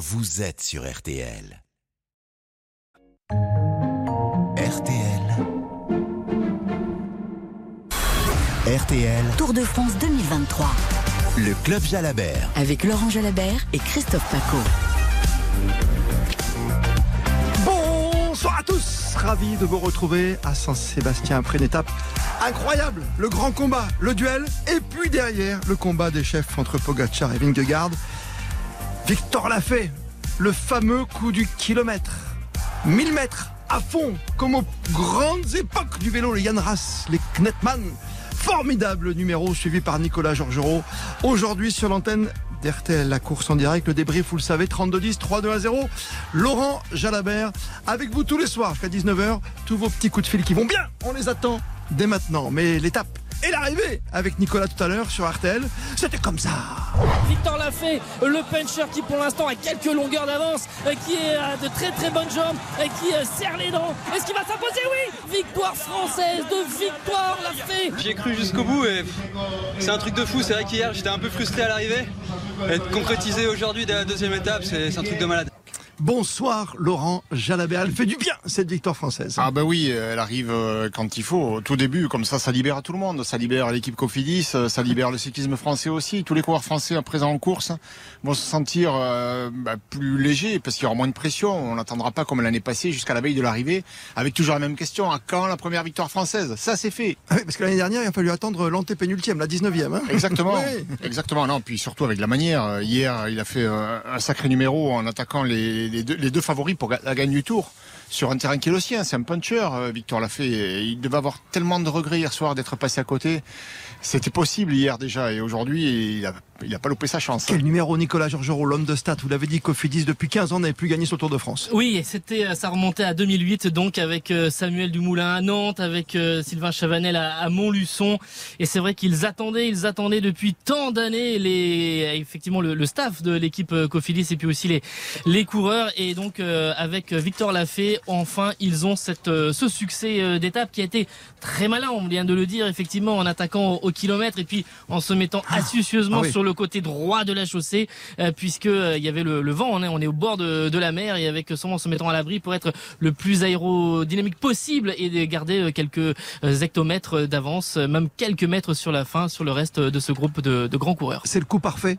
vous êtes sur RTL. RTL. RTL, Tour de France 2023 le club Jalabert. avec Laurent Jalabert et Christophe Paco. Bonsoir à tous, ravi de vous retrouver à Saint-Sébastien après une étape incroyable, le grand combat, le duel, et puis derrière le combat des chefs entre Pogacar et Vingegaard. Victor l'a fait, le fameux coup du kilomètre, 1000 mètres à fond, comme aux grandes époques du vélo, les Jan Ras, les Knetman. Formidable numéro suivi par Nicolas Georgerot. Aujourd'hui sur l'antenne d'RTL, la course en direct, le débrief, vous le savez, 32-10, 3-2 à 0. Laurent Jalabert, avec vous tous les soirs jusqu'à 19h. Tous vos petits coups de fil qui vont bien, on les attend dès maintenant. Mais l'étape et l'arrivée avec Nicolas tout à l'heure sur RTL, c'était comme ça. Victor l'a fait, le puncher qui pour l'instant a quelques longueurs d'avance, qui est de très très bonnes jambes, euh, qui euh, serre les dents. Est-ce qu'il va s'imposer? Oui Victoire française de Victoire l'a fait J'y ai cru jusqu'au bout et c'est un truc de fou. C'est vrai qu'hier j'étais un peu frustré à l'arrivée. Et de concrétiser aujourd'hui dès la deuxième étape, c'est un truc de malade. Bonsoir Laurent Jalabert, elle fait du bien cette victoire française. Ah bah oui, elle arrive euh, quand il faut. Au tout début, comme ça, ça libère tout le monde. Ça libère l'équipe Cofidis, euh, ça libère le cyclisme français aussi. Tous les coureurs français à présent en course vont se sentir euh, bah, plus légers parce qu'il y aura moins de pression. On n'attendra pas comme l'année passée jusqu'à la veille de l'arrivée avec toujours la même question. À quand la première victoire française? Ça c'est fait. Ah oui, parce que l'année dernière, il a fallu attendre l'antépénultième, la 19e. hein. Exactement, Oui. exactement. Non, puis surtout avec la manière. Euh, Hier, il a fait euh, un sacré numéro en attaquant les, les deux, favoris pour la gagne du Tour sur un terrain qui est le sien. C'est un puncher. euh, Victor l'a fait. Il devait avoir tellement de regrets hier soir d'être passé à côté. C'était possible hier déjà et aujourd'hui, il a, il a pas loupé sa chance. Quel numéro Nicolas Georgerot, l'homme de stats Vous l'avez dit, Cofidis depuis 15 ans n'avait plus gagné sur le Tour de France. Oui, et c'était, euh, ça remontait à 2008, donc avec euh, Samuel Dumoulin à Nantes, avec euh, Sylvain Chavanel à, à Montluçon. Et c'est vrai qu'ils attendaient, ils attendaient depuis tant d'années les, effectivement, le, le staff de l'équipe Cofidis et puis aussi les, les coureurs. Et donc, euh, avec Victor Lafay, enfin, ils ont cette, ce succès d'étape qui a été très malin, on vient de le dire, effectivement, en attaquant au, au kilomètre et puis en se mettant astucieusement ah oui. sur le côté droit de la chaussée, euh, puisque euh, il y avait le, le vent, on est, on est au bord de, de la mer et avec seulement se mettant à l'abri pour être le plus aérodynamique possible et de garder euh, quelques hectomètres d'avance, même quelques mètres sur la fin, sur le reste de ce groupe de, de grands coureurs. C'est le coup parfait.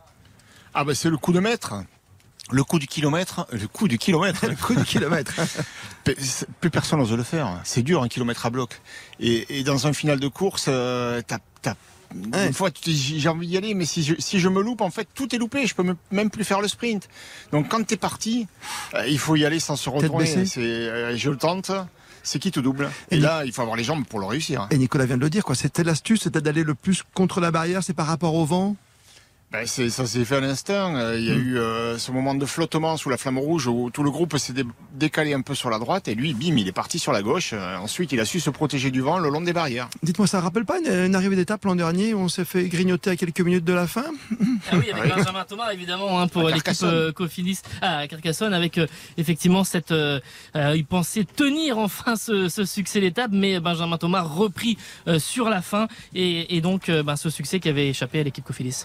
Ah bah c'est le coup de maître. Le coup du kilomètre, le coup du kilomètre. Le coup du kilomètre. Plus personne n'ose le faire. C'est dur un kilomètre à bloc. Et, et dans un final de course, euh, t'as, une fois tu te dis j'ai envie d'y aller, mais si je, si je me loupe, en fait tout est loupé. Je peux me- même plus faire le sprint. Donc quand t'es parti, euh, il faut y aller sans se retourner. C'est, euh, je le tente. C'est qui tout double? Et, Et là, il faut avoir les jambes pour le réussir. Et Nicolas vient de le dire, quoi. C'était l'astuce, c'était d'aller le plus contre la barrière, c'est par rapport au vent? Ben, c'est, ça s'est fait à l'instant. Euh, Il y a eu euh, ce moment de flottement sous la flamme rouge où tout le groupe s'est dé- décalé un peu sur la droite et lui, bim, il est parti sur la gauche. Euh, ensuite, il a su se protéger du vent le long des barrières. Dites-moi, ça rappelle pas une, une arrivée d'étape l'an dernier où on s'est fait grignoter à quelques minutes de la fin? Ah oui, avec Benjamin Thomas évidemment hein, pour l'équipe euh, Cofidis ah, à Carcassonne avec euh, effectivement cette euh, euh, il pensait tenir enfin ce, ce succès d'étape mais Benjamin Thomas repris euh, sur la fin et, et donc euh, ben, ce succès qui avait échappé à l'équipe Cofidis.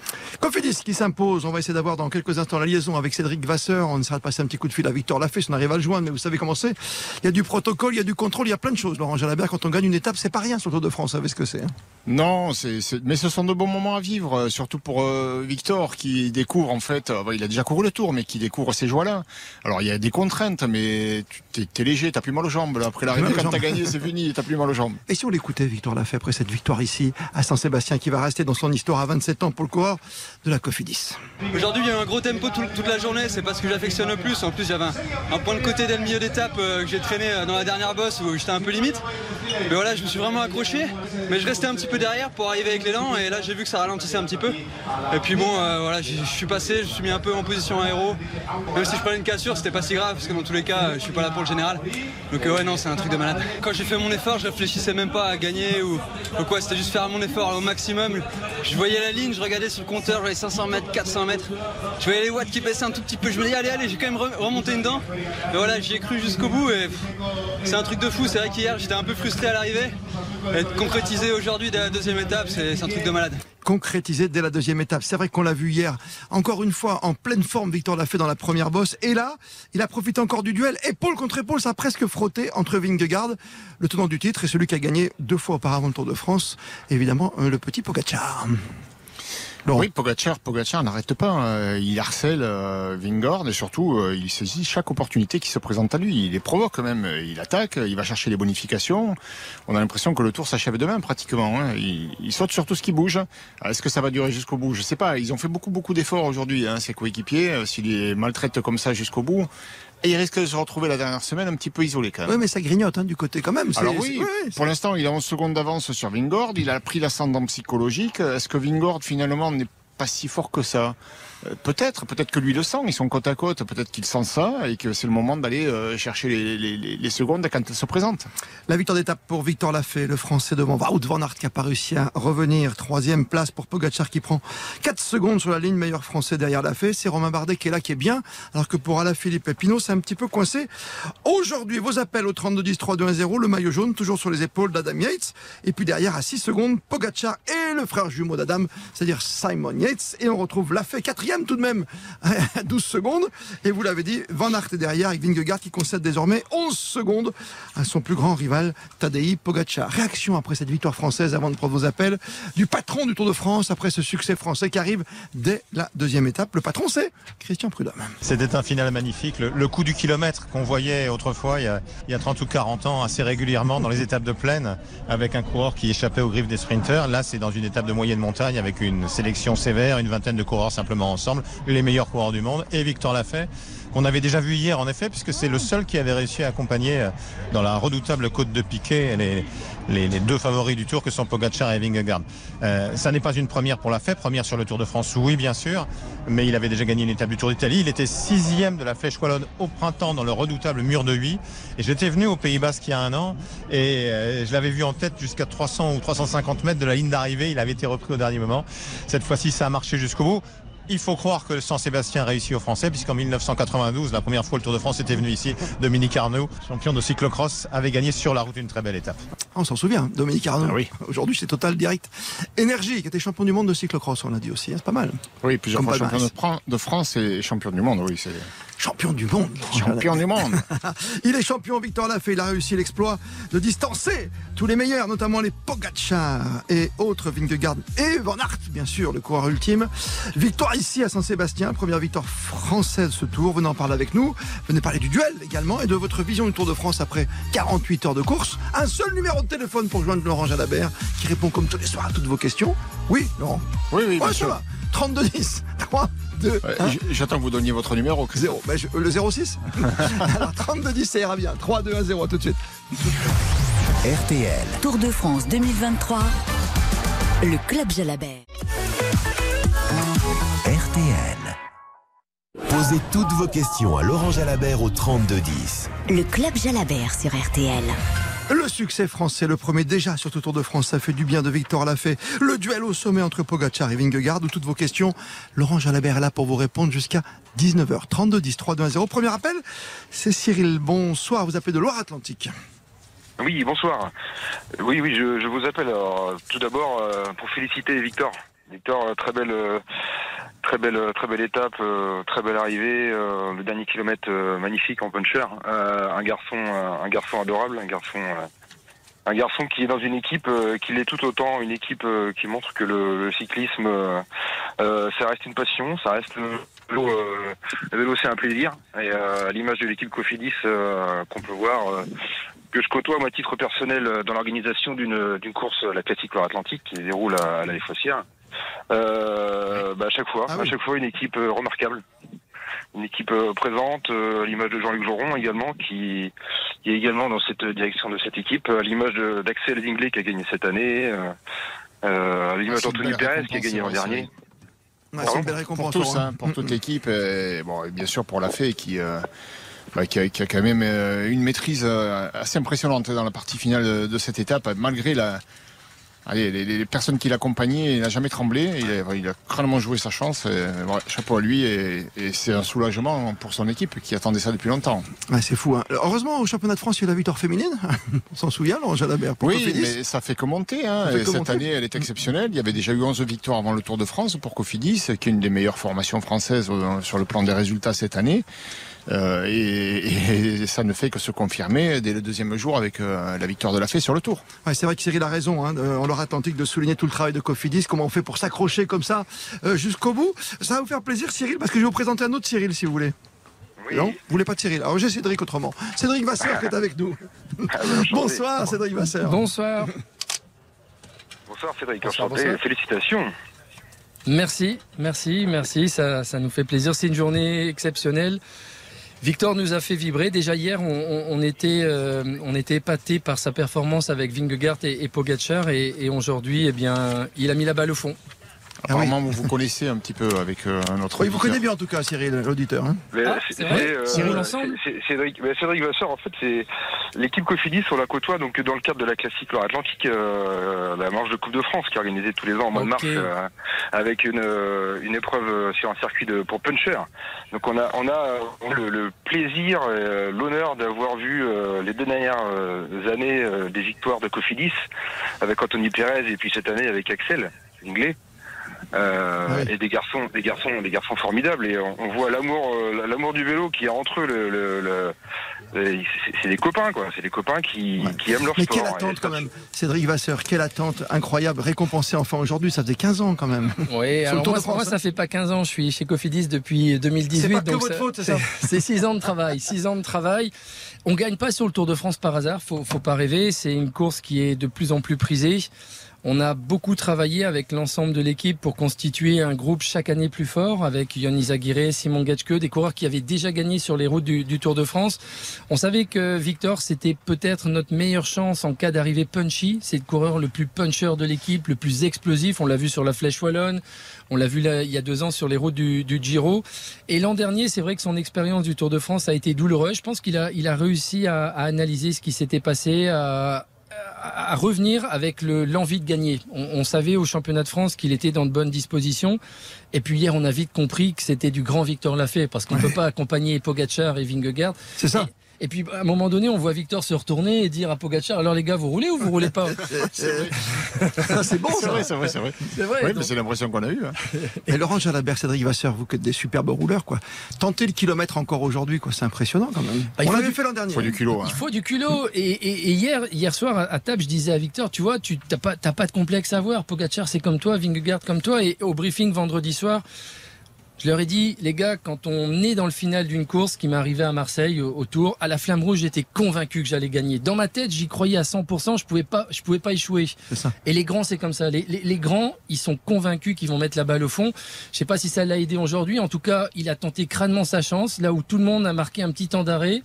Cofidis qui s'impose. On va essayer d'avoir dans quelques instants la liaison avec Cédric Vasseur. On essaiera de passer un petit coup de fil à Victor Lafay si on arrive à le joindre. Mais vous savez comment c'est. Il y a du protocole, il y a du contrôle, il y a plein de choses. Laurent Jalabert, quand on gagne une étape, c'est pas rien sur le Tour de France. Vous savez ce que c'est. hein Non, c'est, mais ce sont de bons moments à vivre, euh, surtout pour euh, Victor qui découvre en fait, euh, il a déjà couru le tour, mais qui découvre ces joies-là. Alors il y a des contraintes, mais tu t'es, léger, t'as plus mal aux jambes. là. Après l'arrivée, quand t'as gagné, c'est fini, t'as plus mal aux jambes. Et si on l'écoutait, Victor Lafay, après cette victoire ici à Saint-Sébastien, qui va rester dans son histoire à 27 ans pour le coureur de la Cofidis. Aujourd'hui, il y a eu un gros tempo tout- toute la journée. C'est pas ce que j'affectionne le plus. En plus, j'avais un, un point de côté dès le milieu d'étape euh, que j'ai traîné euh, dans la dernière bosse où j'étais un peu limite. Mais voilà, je me suis vraiment accroché. Mais je restais un petit peu derrière pour arriver avec l'élan. Et là, j'ai vu que ça ralentissait un petit peu. Et puis bon, euh, voilà, je suis passé, je suis mis un peu en position aéro. Même si je prenais une cassure, c'était pas si grave parce que dans tous les cas, je suis pas là pour le général. Donc ouais, non, c'est un truc de malade. Quand j'ai fait mon effort, je réfléchissais même pas à gagner ou, quoi. C'était juste faire mon effort au maximum. Je voyais la ligne, je regardais sur le compteur, j'avais 500 mètres, 400 mètres. Je voyais les watts qui baissaient un tout petit peu. Je me dis, allez, allez, j'ai quand même remonté une dent. Et voilà, j'y ai cru jusqu'au bout. Et c'est un truc de fou. C'est vrai qu'hier, j'étais un peu frustré à l'arrivée. Être concrétisé aujourd'hui dès la deuxième étape, c'est un truc de malade concrétisé dès la deuxième étape. C'est vrai qu'on l'a vu hier, encore une fois, en pleine forme, Victor l'a fait dans la première bosse. Et là, il a profité encore du duel, épaule contre épaule, ça a presque frotté entre Vingegaard, le tenant du titre, et celui qui a gagné deux fois auparavant le Tour de France, évidemment, euh, le petit Pogacar. Oui, Pogacar, Pogacar n'arrête pas. Hein. Il harcèle euh, Vingord et surtout, euh, il saisit chaque opportunité qui se présente à lui. Il les provoque même. Il attaque, il va chercher les bonifications. On a l'impression que le tour s'achève demain pratiquement. Hein. Il, saute sur tout ce qui bouge. Est-ce que ça va durer jusqu'au bout? Je sais pas. Ils ont fait beaucoup, beaucoup d'efforts aujourd'hui, hein, ses coéquipiers. Euh, s'il les maltraite comme ça jusqu'au bout, et il risque de se retrouver la dernière semaine un petit peu isolé quand même. Oui, mais ça grignote hein, du côté quand même. Alors oui, pour l'instant, il a 11 secondes d'avance sur Vingord. Il a pris l'ascendant psychologique. Est-ce que Vingord finalement n'est pas si fort que ça? Peut-être, peut-être que lui le sent, ils sont côte à côte, peut-être qu'il sent ça et que c'est le moment d'aller euh, chercher les, secondes quand elles se présentent. La victoire d'étape pour Victor Lafay, le Français devant Wout van Aert qui n'a pas réussi à revenir. Troisième place pour Pogacar qui prend 4 secondes sur la ligne, meilleur Français derrière Lafay. C'est Romain Bardet qui est là, qui est bien, alors que pour Alaphilippe Pinot, c'est un petit peu coincé. Aujourd'hui, vos appels au 32 10 3 2 1 0, le maillot jaune toujours sur les épaules d'Adam Yates. Et puis derrière, à 6 secondes, Pogacar et le frère jumeau d'Adam, c'est-à-dire Simon Yates. Et on retrouve Lafay quatrième tout de même à 12 secondes. Et vous l'avez dit, Van Aert est derrière avec Vingegaard qui concède désormais 11 secondes à son plus grand rival, Tadej Pogacar. Réaction après cette victoire française avant de prendre vos appels du patron du Tour de France après ce succès français qui arrive dès la deuxième étape. Le patron, c'est Christian Prudhomme. C'était un final magnifique. Le, coup du kilomètre qu'on voyait autrefois, il y, a, il y, a, 30 ou 40 ans, assez régulièrement dans les étapes de plaine, avec un coureur qui échappait aux griffes des sprinters. Là, c'est dans une étape de moyenne montagne avec une sélection sévère, une vingtaine de coureurs simplement les meilleurs coureurs du monde, et Victor Lafay, qu'on avait déjà vu hier en effet, puisque c'est le seul qui avait réussi à accompagner euh, dans la redoutable côte de Piquet les, les, deux favoris du Tour que sont Pogacar et Vingegaard. Euh, ça n'est pas une première pour Lafay, première sur le Tour de France, oui bien sûr, mais il avait déjà gagné une étape du Tour d'Italie. Il était sixième de la Flèche Wallonne au printemps dans le redoutable mur de Huy. Et j'étais venu au Pays Basque il y a un an et euh, je l'avais vu en tête jusqu'à 300 ou 350 mètres de la ligne d'arrivée. Il avait été repris au dernier moment. Cette fois-ci, ça a marché jusqu'au bout. Il faut croire que le Saint-Sébastien réussit aux Français, puisqu'en 1992, la première fois le Tour de France était venu ici, Dominique Arnaud, champion de cyclocross, avait gagné sur la route une très belle étape. On s'en souvient, Dominique Arnaud. Ah oui. Aujourd'hui, c'est Total Direct. Énergie, qui était champion du monde de cyclocross, on l'a dit aussi, hein, c'est pas mal. Oui, plusieurs fois champion de France et champion du monde, oui, c'est champion du monde. Champion du monde. il est champion, Victor Lafay. Il a réussi l'exploit de distancer tous les meilleurs, notamment les Pogacar et autres Vingegaard et Van Aert, bien sûr, le coureur ultime. Victoire ici à Saint-Sébastien, première victoire française ce tour. Venez en parler avec nous. Venez parler du duel également et de votre vision du Tour de France après 48 heures de course. Un seul numéro de téléphone pour joindre Laurent Jalabert qui répond comme tous les soirs à toutes vos questions. Oui, Laurent Oui, oui, bien sûr. 32 10 3 J'attends que vous donniez votre numéro. 0. Ben, le 06 Alors 32 10, ça ira bien. 3, 2, 1, 0, tout de suite. RTL. Tour de France 2023. Le Club Jalabert. RTL. Posez toutes vos questions à Laurent Jalabert au 32 10. Le Club Jalabert sur RTL. Le succès français, le premier déjà sur tout Tour de France, ça fait du bien de Victor Lafay. Le duel au sommet entre Pogacar et Vingegaard, ou toutes vos questions. Laurent Jalabert est là pour vous répondre jusqu'à 19h. 32 10 3 2 1 0. Premier appel, c'est Cyril. Bonsoir, vous appelez de Loire-Atlantique. Oui, bonsoir. Oui, oui, je, vous appelle tout d'abord euh, pour féliciter Victor. Victor, euh, très belle, euh, très belle, très belle étape, très belle arrivée. le dernier kilomètre magnifique en puncher. un garçon, un garçon adorable, un garçon, un garçon qui est dans une équipe qui l'est tout autant, une équipe qui montre que le, cyclisme, ça reste une passion, ça reste le vélo, le vélo c'est un plaisir. Et à l'image de l'équipe Cofidis qu'on peut voir que je côtoie à titre personnel dans l'organisation d'une course, la classique Loire-Atlantique, qui déroule à, la Fossière. Euh, bah, à chaque fois, ah à chaque fois une équipe euh, remarquable, une équipe euh, présente, à l'image de Jean-Luc Joron également, qui, est également dans cette direction de cette équipe, à l'image d'Axel Zingley qui a gagné cette année, à l'image ah, d'Anthony Perez qui a gagné l'an dernier. c'est une belle récompense pour tous, hein, pour toute l'équipe, et, bon, bien sûr pour la FE qui, bah, qui, a, qui, a, quand même une maîtrise assez impressionnante dans la partie finale de cette étape, malgré la, allez, les, les personnes qui l'accompagnaient, il n'a jamais tremblé. Il a, il a crânement joué sa chance. Et, chapeau à lui. Et, et c'est un soulagement pour son équipe qui attendait ça depuis longtemps. Ouais, c'est fou. hein. Heureusement, au championnat de France, il y a eu la victoire féminine. On s'en souvient, Laurent Jalabert. pour Oui, mais ça fait que monter. Hein. Fait cette année, elle est exceptionnelle. Il y avait déjà eu 11 victoires avant le Tour de France pour Cofidis, qui est une des meilleures formations françaises euh, sur le plan des résultats cette année. Euh, et, et ça ne fait que se confirmer dès le deuxième jour avec euh, la victoire de la Fée sur le Tour. Ouais, c'est vrai que Cyril a raison, hein, euh, en leur Atlantique, de souligner tout le travail de Cofidis, comment on fait pour s'accrocher comme ça euh, jusqu'au bout. Ça va vous faire plaisir, Cyril, parce que je vais vous présenter un autre Cyril, si vous voulez. Non Vous voulez pas de Cyril Alors j'ai Cédric autrement. Cédric Vasseur qui est avec nous. Bonsoir, Cédric Vasseur. Bonsoir. Bonsoir Cédric, bonsoir. Félicitations. Merci, merci, merci. Ça, ça nous fait plaisir. C'est une journée exceptionnelle. Victor nous a fait vibrer. Déjà hier, on, était, euh, était épaté par sa performance avec Vingegaard et, et Pogacar, et, et aujourd'hui, eh bien, il a mis la balle au fond. Apparemment, vous vous connaissez un petit peu avec euh, notre. Oui, vous connaissez bien en tout cas, Cyril, l'auditeur. hein. Mais Ah, c'est- euh, Cyril ensemble Cédric, Cédric Vasseur, en fait, c'est l'équipe Cofidis, on la côtoie donc dans le cadre de la classique Loire-Atlantique, euh, la marche de Coupe de France qui est organisée tous les ans au mois de mars euh, avec une, euh, une épreuve euh, sur un circuit de, pour puncher. Donc on a, on a euh, le, le plaisir, et l'honneur d'avoir vu euh, les deux dernières euh, années euh, des victoires de Cofidis avec Anthony Pérez et puis cette année avec Axel Inglé. Euh, Ouais. et des garçons, des garçons, des garçons formidables. Et on, on voit l'amour, euh, l'amour du vélo qui est entre eux. Le, le, le- le- c'est- des copains, quoi. C'est des copains qui, Ouais. qui aiment leur Mais sport. quelle Et attente quand même. Cédric Vasseur, quelle attente incroyable, récompensé enfin aujourd'hui. Ça faisait 15 ans quand même. Oui, alors Tour moi, de France, moi, hein. ça fait pas 15 ans. Je suis chez Cofidis depuis 2018. C'est pas que donc votre faute, c'est ça C'est 6 ans de travail. 6 ans de travail. On gagne pas sur le Tour de France par hasard. Faut, faut pas rêver. C'est une course qui est de plus en plus prisée. On a beaucoup travaillé avec l'ensemble de l'équipe pour constituer un groupe chaque année plus fort avec Yann Izaguirre, Simon Gatchke, des coureurs qui avaient déjà gagné sur les routes du, du Tour de France. On savait que Victor, c'était peut-être notre meilleure chance en cas d'arrivée punchy. C'est le coureur le plus puncher de l'équipe, le plus explosif. On l'a vu sur la Flèche Wallonne. On l'a vu là, il y a deux ans sur les routes du, du Giro. Et l'an dernier, c'est vrai que son expérience du Tour de France a été douloureuse. Je pense qu'il a, il a réussi à, à analyser ce qui s'était passé, à, à revenir avec le- l'envie de gagner. On, on savait au championnat de France qu'il était dans de bonnes dispositions. Et puis hier, on a vite compris que c'était du grand Victor Lafay parce qu'on ne peut pas accompagner Pogacar et Vingegaard. C'est ça. Et puis à un moment donné, on voit Victor se retourner et dire à Pogacar alors les gars, vous roulez ou vous roulez pas c'est bon, C'est vrai, c'est vrai, c'est vrai. C'est vrai. Oui, donc- mais c'est l'impression qu'on a eue. hein. Et Laurent Jalabert, Cédric Vasseur, vous qui êtes des superbes rouleurs, quoi. Tentez le kilomètre encore aujourd'hui, quoi. C'est impressionnant quand même. Bah, il On faut l'avait du- fait l'an dernier. Il faut du culot. hein. Il faut du culot. Et, et- et hier, hier soir, à, table, je disais à Victor, tu vois, tu t'as pas, t'as pas de complexe à avoir. Pogacar, c'est comme toi, Vingegaard comme toi. Et au briefing vendredi soir, je leur ai dit, les gars, quand on est dans le final d'une course qui m'est arrivée à Marseille au, au Tour, à la Flamme Rouge, j'étais convaincu que j'allais gagner. Dans ma tête, j'y croyais à 100%. Je pouvais pas, je pouvais pas échouer. Ça. Et les grands, c'est comme ça. Les, les- les grands, ils sont convaincus qu'ils vont mettre la balle au fond. Je sais pas si ça l'a aidé aujourd'hui. En tout cas, il a tenté crânement sa chance, là où tout le monde a marqué un petit temps d'arrêt.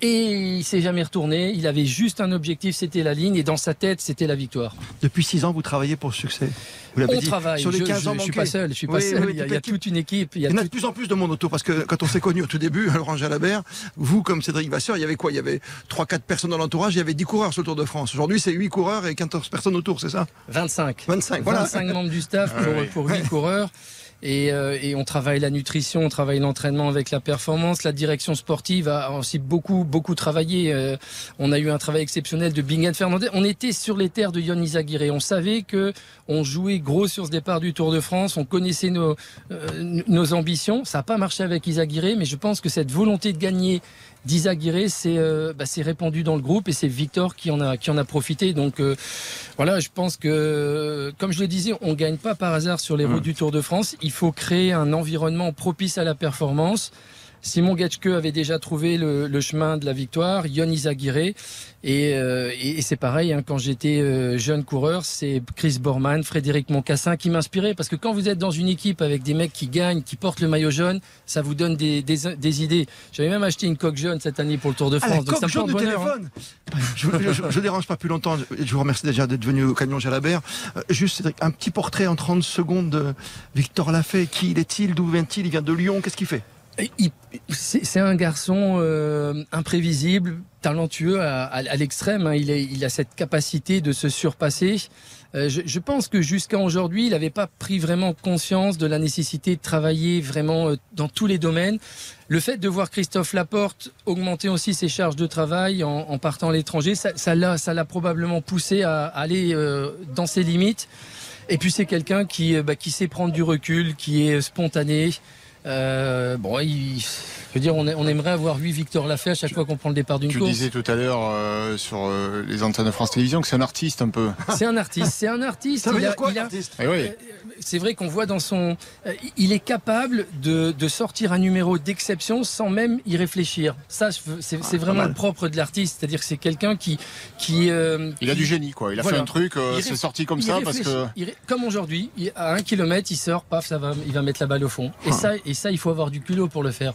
Et il s'est jamais retourné. Il avait juste un objectif, c'était la ligne. Et dans sa tête, c'était la victoire. Depuis 6 ans, vous travaillez pour le succès. Vous l'avez On dit. travaille. Sur les je, 15 ans je, je suis pas seul. Je suis pas Oui, seul. oui, il y a, toute il y a l'équipe. toute une équipe. Il y a Il y en a de plus en plus de monde autour parce que quand on s'est connus au tout début, à Laurent Jalabert, vous comme Cédric Vasseur, il y avait quoi? Il y avait 3-4 personnes dans l'entourage, il y avait 10 coureurs sur le Tour de France. Aujourd'hui, c'est 8 coureurs et 14 personnes autour, c'est ça? 25. 25, voilà. 25 membres du staff pour, oui. pour 8 coureurs. Et, euh, et on travaille la nutrition, on travaille l'entraînement avec la performance. La direction sportive a aussi beaucoup, beaucoup travaillé. Euh, on a eu un travail exceptionnel de Bingen Fernandez. On était sur les terres de Yon Izaguirre. On savait que on jouait gros sur ce départ du Tour de France. On connaissait nos, euh, nos ambitions. Ça n'a pas marché avec Izaguirre, mais je pense que cette volonté de gagner d'Izaguirre, c'est euh, bah, c'est répandu dans le groupe et c'est Victor qui en a qui en a profité. Donc euh, voilà, je pense que comme je le disais, on gagne pas par hasard sur les routes du Tour de France. Il faut créer un environnement propice à la performance. Simon Gatchke avait déjà trouvé le, le chemin de la victoire, Yon Izaguirre. Et, euh, et, et c'est pareil, hein, quand j'étais euh, jeune coureur, c'est Chris Borman, Frédéric Moncassin qui m'inspiraient. Parce que quand vous êtes dans une équipe avec des mecs qui gagnent, qui portent le maillot jaune, ça vous donne des, des, des idées. J'avais même acheté une coque jaune cette année pour le Tour de Ah, France. la donc ça coque me porte jaune du bonheur. hein. téléphone Je ne dérange pas plus longtemps. Je je vous remercie déjà d'être venu au Camion Jalabert. Euh, juste, un petit portrait en 30 secondes de Victor Lafay. Qui il est-il? D'où vient-il? Il vient de Lyon. Qu'est-ce qu'il fait? C'est un garçon euh, imprévisible, talentueux à, à, l'extrême. Hein. Il, il, a cette capacité de se surpasser. Euh, je, je, pense que jusqu'à aujourd'hui, il n'avait pas pris vraiment conscience de la nécessité de travailler vraiment euh, dans tous les domaines. Le fait de voir Christophe Laporte augmenter aussi ses charges de travail en, en partant à l'étranger, ça l'a ça probablement poussé à, aller euh, dans ses limites. Et puis c'est quelqu'un qui, bah, qui sait prendre du recul, qui est spontané. Euh, bon, il, je veux dire, on, on, aimerait avoir 8 Victor Lafay à chaque fois qu'on prend le départ d'une course. Tu disais tout à l'heure euh, sur euh, les antennes de France Télévisions que c'est un artiste un peu. C'est un artiste, c'est un artiste. Ça veut dire quoi, artiste oui. C'est vrai qu'on voit dans son, il est capable de, de sortir un numéro d'exception sans même y réfléchir. Ça, c'est ah, vraiment le propre de l'artiste, c'est-à-dire que c'est quelqu'un qui, qui, il a du génie quoi. Il a fait un truc, c'est sorti comme ça parce que. comme aujourd'hui, à un kilomètre, il sort, paf, ça va, il va mettre la balle au fond. Et ah. ça, et ça, il faut avoir du culot pour le faire.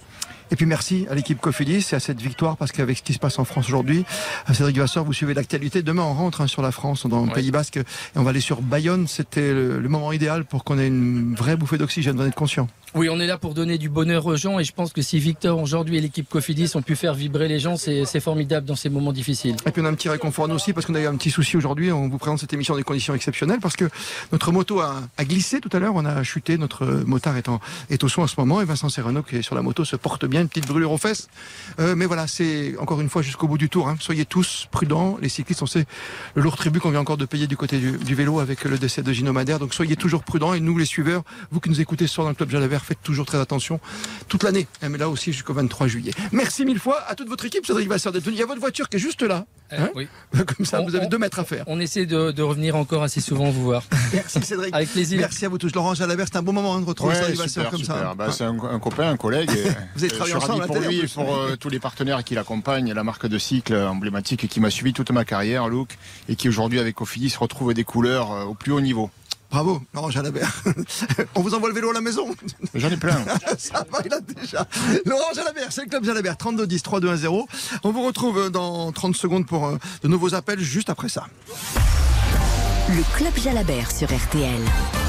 Et puis merci à l'équipe Cofidis et à cette victoire parce qu'avec ce qui se passe en France aujourd'hui, Cédric Vasseur, vous suivez l'actualité. Demain, on rentre hein, sur la France, dans le Pays Basque et on va aller sur Bayonne. C'était le, le, moment idéal pour qu'on ait une vraie bouffée d'oxygène, vous en êtes conscient. Oui, on est là pour donner du bonheur aux gens et je pense que si Victor aujourd'hui et l'équipe Cofidis ont pu faire vibrer les gens, c'est formidable dans ces moments difficiles. Et puis on a un petit réconfort nous aussi parce qu'on a eu un petit souci aujourd'hui. On vous présente cette émission des conditions exceptionnelles parce que notre moto a, a glissé tout à l'heure, on a chuté, notre motard est, en, est au son en ce moment et Vincent Serrano qui est sur la moto se porte bien, une petite brûlure aux fesses. Euh, mais voilà, c'est encore une fois jusqu'au bout du tour. Hein. Soyez tous prudents, les cyclistes, on sait le lourd tribut qu'on vient encore de payer du côté du, vélo avec le décès de Gino Madère. Donc soyez toujours prudents et nous les suiveurs, vous qui nous écoutez sur dans le club Jalabert, faites toujours très attention toute l'année. Mais là aussi jusqu'au 23 juillet. Merci mille fois à toute votre équipe, Cédric Vasseur d'être venu. Il y a votre voiture qui est juste là. Hein oui. Comme ça, vous avez deux mètres à faire. On essaie de, revenir encore assez souvent vous voir. Merci Cédric. Avec plaisir. Merci à vous tous. Laurent Jalabert, c'est un bon moment hein, de retrouver Cédric Vasseur comme ça. Bah, c'est un, copain, un collègue. vous avez travaillé ensemble pour lui et pour euh, tous les partenaires qui l'accompagnent, la marque de cycle emblématique qui m'a suivi toute ma carrière, Luke, et qui aujourd'hui avec Cofidis retrouve des couleurs euh, au plus haut niveau. Bravo, Laurent Jalabert. On vous envoie le vélo à la maison J'en ai plein. Ça va, il a déjà. Laurent Jalabert, c'est le club Jalabert, 32 10 3 2 1 0. On vous retrouve dans 30 secondes pour euh, de nouveaux appels juste après ça. Le club Jalabert sur RTL.